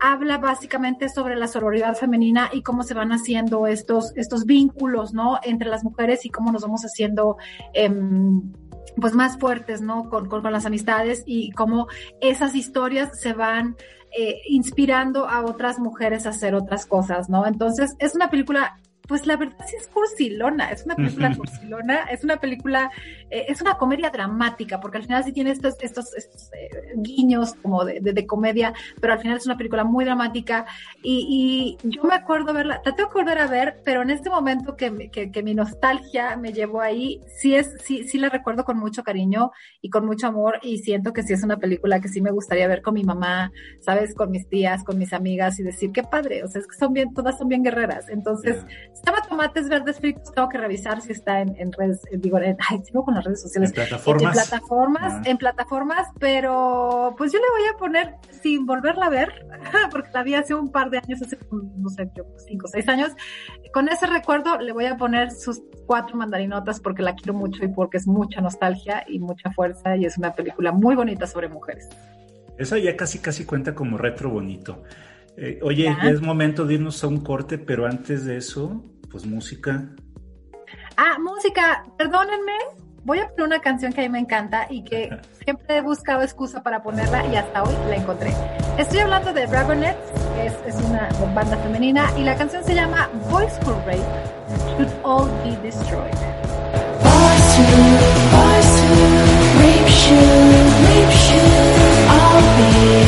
habla básicamente sobre la sororidad femenina y cómo se van haciendo estos, estos vínculos, ¿no? Entre las mujeres y cómo nos vamos haciendo, em, pues más fuertes, ¿no? Con, con, las amistades y cómo esas historias se van eh, inspirando a otras mujeres a hacer otras cosas, ¿no? Entonces, es una película pues la verdad sí es cursilona, es una película cursilona, es una película, eh, es una comedia dramática, porque al final sí tiene estos, estos, eh, guiños como de, de, comedia, pero al final es una película muy dramática. Y, y, yo me acuerdo verla, traté de volver a ver, pero en este momento que, que, que, mi nostalgia me llevó ahí, sí es, sí, sí la recuerdo con mucho cariño y con mucho amor y siento que sí es una película que sí me gustaría ver con mi mamá, sabes, con mis tías, con mis amigas y decir qué padre, o sea, es que son bien, todas son bien guerreras, entonces estaba tomates verdes fritos, tengo que revisar si está en, redes, eh, digo, en, ay, sigo con las redes sociales. En plataformas. En plataformas, ah. en plataformas, pero pues yo le voy a poner sin volverla a ver, porque la vi hace un par de años, hace, no sé, cinco o seis años. Con ese recuerdo le voy a poner sus cuatro mandarinotas porque la quiero mucho y porque es mucha nostalgia y mucha fuerza y es una película muy bonita sobre mujeres. Eso ya casi casi cuenta como retro bonito. Eh, oye, ya es momento de irnos a un corte, pero antes de eso, pues música. Ah, música, perdónenme, voy a poner una canción que a mí me encanta y que siempre he buscado excusa para ponerla y hasta hoy la encontré. Estoy hablando de Dragonettes, que es, una banda femenina, y la canción se llama Boys School Rape, Should All Be Destroyed. Boys who, rape should, rape should, all be,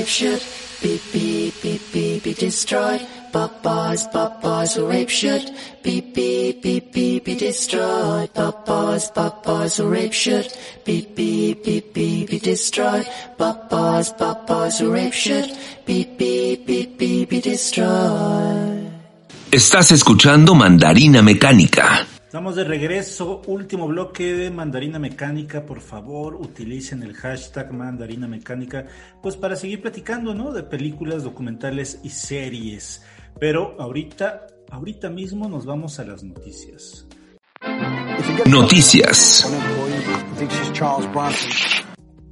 rape should beep beep beep beep be destroyed. But boys, but boys rape should beep beep beep beep be destroyed. But boys, but boys rape should beep beep beep beep be destroyed. But boys, but boys rape should beep beep beep beep be destroyed. Estás escuchando Mandarina Mecánica. Estamos de regreso, último bloque de Mandarina Mecánica, por favor utilicen el hashtag Mandarina Mecánica, pues para seguir platicando, ¿no? De películas, documentales y series. Pero ahorita, ahorita mismo nos vamos a las noticias. Noticias.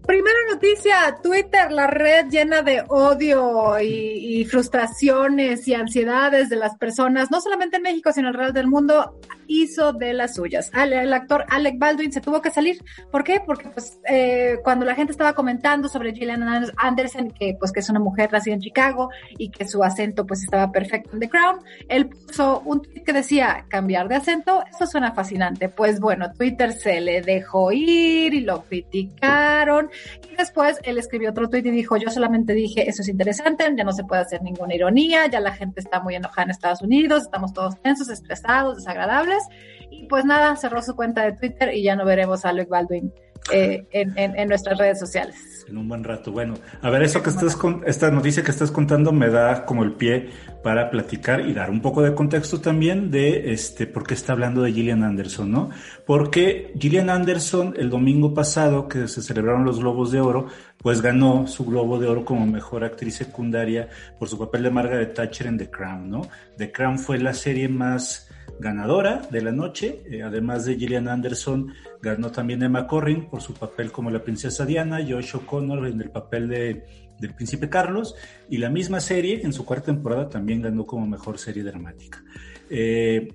Primera noticia, Twitter, la red llena de odio y, frustraciones y ansiedades de las personas, no solamente en México, sino alrededor del mundo, hizo de las suyas. Al- El actor Alec Baldwin se tuvo que salir. ¿Por qué? Porque pues eh, cuando la gente estaba comentando sobre Gillian Anderson, que pues que es una mujer nacida en Chicago y que su acento pues estaba perfecto en The Crown, él puso un tweet que decía cambiar de acento, eso suena fascinante. Pues bueno, Twitter se le dejó ir y lo criticaron y después él escribió otro tweet y dijo, yo solamente dije, eso es interesante, ya no se puede hacer ninguna ironía, ya la gente está muy enojada en Estados Unidos, estamos todos tensos, estresados, desagradables. Y pues nada, cerró su cuenta de Twitter y ya no veremos a Alec Baldwin eh, en, en- nuestras redes sociales. En un buen rato. Bueno, a ver, eso que estás con, esta noticia que estás contando me da como el pie para platicar y dar un poco de contexto también de este por qué está hablando de Gillian Anderson, ¿no? Porque Gillian Anderson el domingo pasado que se celebraron los Globos de Oro, pues ganó su Globo de Oro como mejor actriz secundaria por su papel de Margaret Thatcher en The Crown, ¿no? The Crown fue la serie más ganadora de la noche, eh, además de Gillian Anderson, ganó también Emma Corrin por su papel como la princesa Diana, Josh O'Connor en el papel de, del príncipe Carlos, y la misma serie en su cuarta temporada también ganó como mejor serie dramática. Eh,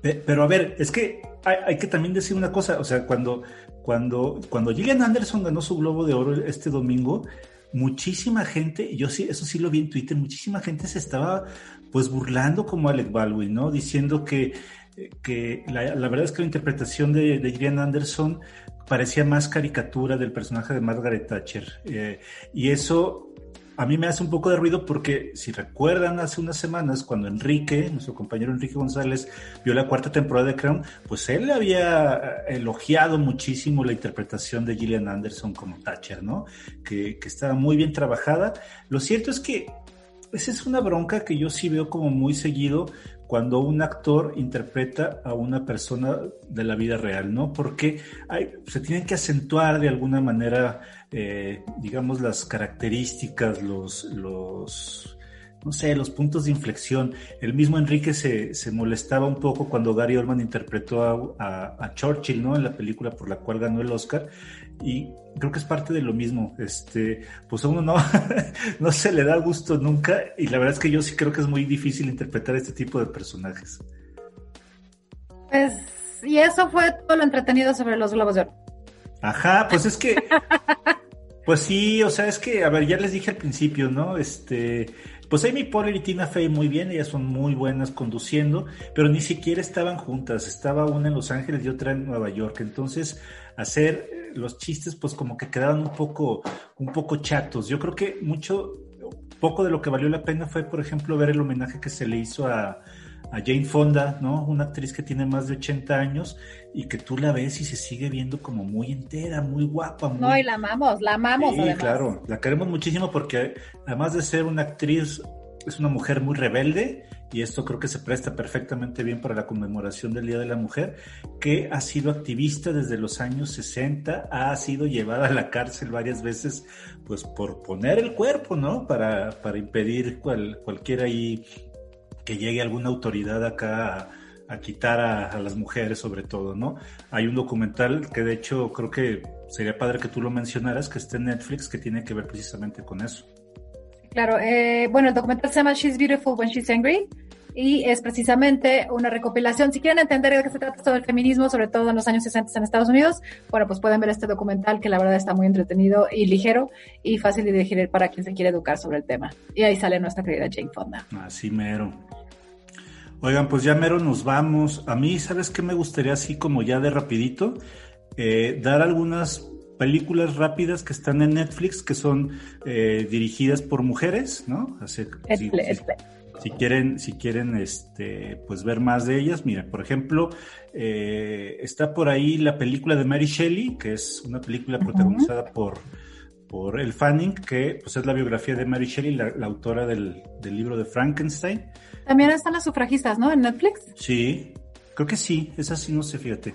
pe- pero a ver, es que hay, hay que también decir una cosa, o sea, cuando, cuando, cuando Gillian Anderson ganó su Globo de Oro este domingo, muchísima gente, yo sí, eso sí lo vi en Twitter, muchísima gente se estaba pues burlando como Alec Baldwin, ¿no? Diciendo que, que la, la verdad es que la interpretación de, Gillian Anderson parecía más caricatura del personaje de Margaret Thatcher. Eh, y eso a mí me hace un poco de ruido porque si recuerdan hace unas semanas cuando Enrique, nuestro compañero Enrique González, vio la cuarta temporada de Crown, pues él había eh, elogiado muchísimo la interpretación de Gillian Anderson como Thatcher, ¿no? Que, que estaba muy bien trabajada. Lo cierto es que esa es una bronca que yo sí veo como muy seguido cuando un actor interpreta a una persona de la vida real, ¿no? Porque hay, se tienen que acentuar de alguna manera, eh, digamos, las características, los, los, no sé, los puntos de inflexión. El mismo Enrique se, se molestaba un poco cuando Gary Oldman interpretó a, a, a, Churchill, ¿no? En la película por la cual ganó el Oscar. Y creo que es parte de lo mismo. Este, pues a uno no, no se le da gusto nunca. Y la verdad es que yo sí creo que es muy difícil interpretar este tipo de personajes. Pues, y eso fue todo lo entretenido sobre los globos de oro. Ajá, pues es que. Pues sí, o sea, es que, a ver, ya les dije al principio, ¿no? Este, Pues Amy Poehler y Tina Fey muy bien, ellas son muy buenas conduciendo, pero ni siquiera estaban juntas, estaba una en Los Ángeles y otra en Nueva York, entonces hacer eh, los chistes pues como que quedaban un poco, un poco chatos. Yo creo que mucho, poco de lo que valió la pena fue, por ejemplo, ver el homenaje que se le hizo a, a Jane Fonda, ¿no? Una actriz que tiene más de 80 años y que tú la ves y se sigue viendo como muy entera, muy guapa. Muy... No, y la amamos, la amamos Sí, además. claro, la queremos muchísimo porque además de ser una actriz, es una mujer muy rebelde y esto creo que se presta perfectamente bien para la conmemoración del Día de la Mujer, que ha sido activista desde los años 60, ha sido llevada a la cárcel varias veces, pues por poner el cuerpo, ¿no? Para, para impedir cual, cualquier ahí que llegue alguna autoridad acá a, quitar a, a, las mujeres sobre todo, ¿no? Hay un documental que de hecho creo que sería padre que tú lo mencionaras, que está en Netflix, que tiene que ver precisamente con eso. Claro, eh, bueno, el documental se llama She's Beautiful When She's Angry y es precisamente una recopilación. Si quieren entender de qué se trata todo el feminismo, sobre todo en los años 60 en Estados Unidos, bueno, pues pueden ver este documental que la verdad está muy entretenido y ligero y fácil de digerir para quien se quiere educar sobre el tema. Y ahí sale nuestra querida Jane Fonda. Así mero. Oigan, pues ya mero nos vamos. A mí, ¿sabes qué me gustaría así como ya de rapidito? Eh, dar algunas películas rápidas que están en Netflix que son eh, dirigidas por mujeres, ¿no? Así, si, si, si, quieren, si quieren, este, pues ver más de ellas, mira, por ejemplo, eh, está por ahí la película de Mary Shelley, que es una película uh -huh. protagonizada por por El Fanning, que pues es la biografía de Mary Shelley, la, la autora del, del, libro de Frankenstein. También están las sufragistas, ¿no? En Netflix. Sí, creo que sí, esa sí no sé, fíjate.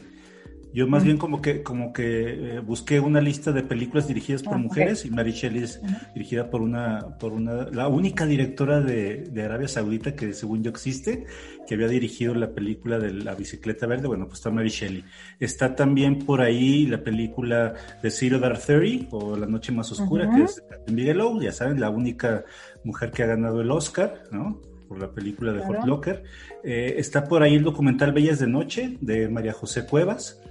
Yo más uh -huh. bien como que como que eh, busqué una lista de películas dirigidas por -huh. mujeres y Mary Shelley es uh -huh. dirigida por una por una la única directora de, de, Arabia Saudita que según yo existe que había dirigido la película de la bicicleta verde. Bueno, pues está Mary Shelley. Está también por ahí la película de Zero Dark Thirty o La Noche Más Oscura que es de Bigelow, ya saben, la única mujer que ha ganado el Oscar, ¿no? por la película de claro. Hot Locker. Eh, está por ahí el documental Bellas de Noche de María José Cuevas,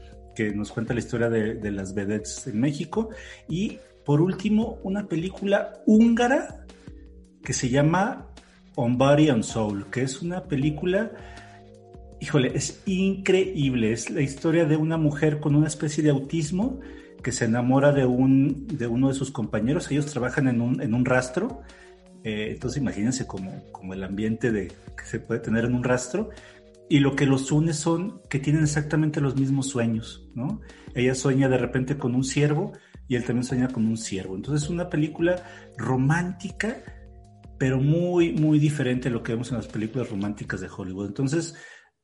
que nos cuenta la historia de, las vedettes en México. Y por último, una película húngara que se llama On Body and Soul, que es una película, híjole, es increíble. Es la historia de una mujer con una especie de autismo que se enamora de, un, de uno de sus compañeros. Ellos trabajan en un, en un rastro. Eh, entonces imagínense como, como el ambiente de, que se puede tener en un rastro y lo que los une son que tienen exactamente los mismos sueños, ¿no? Ella sueña de repente con un ciervo y él también sueña con un ciervo. Entonces es una película romántica, pero muy, muy diferente a lo que vemos en las películas románticas de Hollywood. Entonces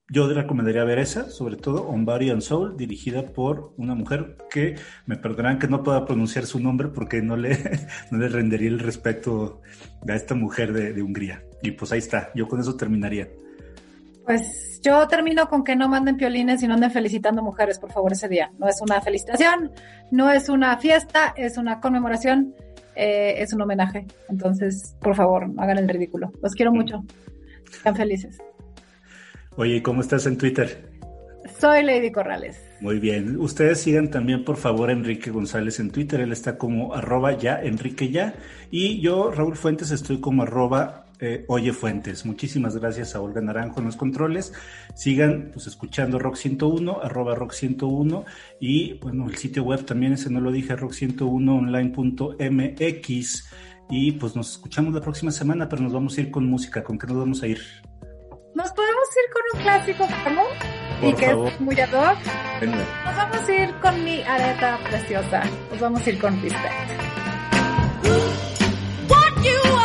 yo recomendaría ver esa, sobre todo On Body and Soul, dirigida por una mujer que me perdonarán que no pueda pronunciar su nombre porque no le, no le rendería el respeto a esta mujer de, de Hungría. Y pues ahí está, yo con eso terminaría. Pues yo termino con que no manden piolines y no anden felicitando mujeres, por favor, ese día. No es una felicitación, no es una fiesta, es una conmemoración, eh, es un homenaje. Entonces, por favor, hagan el ridículo. Los quiero mucho. Sean felices. Oye, ¿cómo estás en Twitter? Soy Lady Corrales. Muy bien. Ustedes sigan también, por favor, a Enrique González en Twitter. Él está como arroba ya, Enrique ya. Y yo, Raúl Fuentes, estoy como arroba eh, Oye Fuentes. Muchísimas gracias a Olga Naranjo en los controles. Sigan pues escuchando Rock 101, arroba Rock 101 y bueno, el sitio web también, ese no lo dije, rock101online.mx y pues nos escuchamos la próxima semana, pero nos vamos a ir con música. ¿Con qué nos vamos a ir? Nos podemos ir con un clásico común y que favor. es muy ad hoc. Venga. Nos vamos a ir con mi areta preciosa. Nos vamos a ir con Respect. What you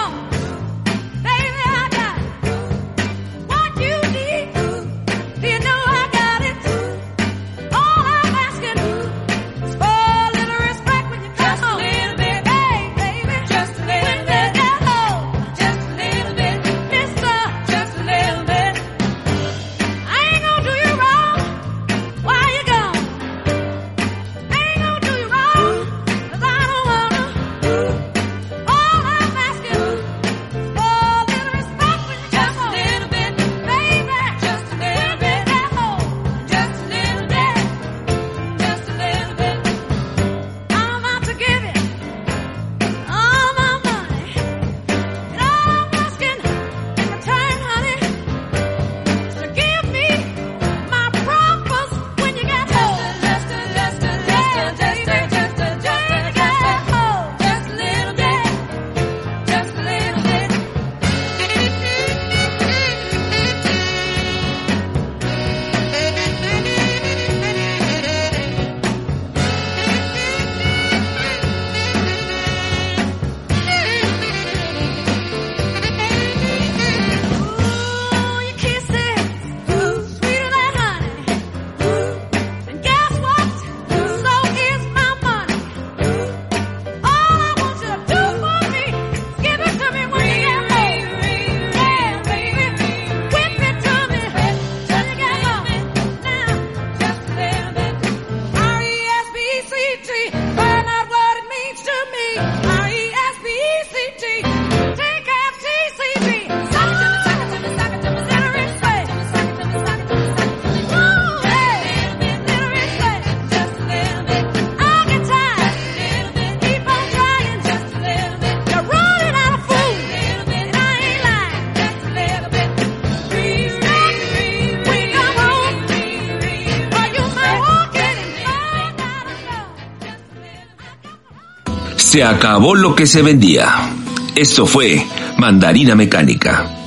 Se acabó lo que se vendía. Esto fue Mandarina Mecánica.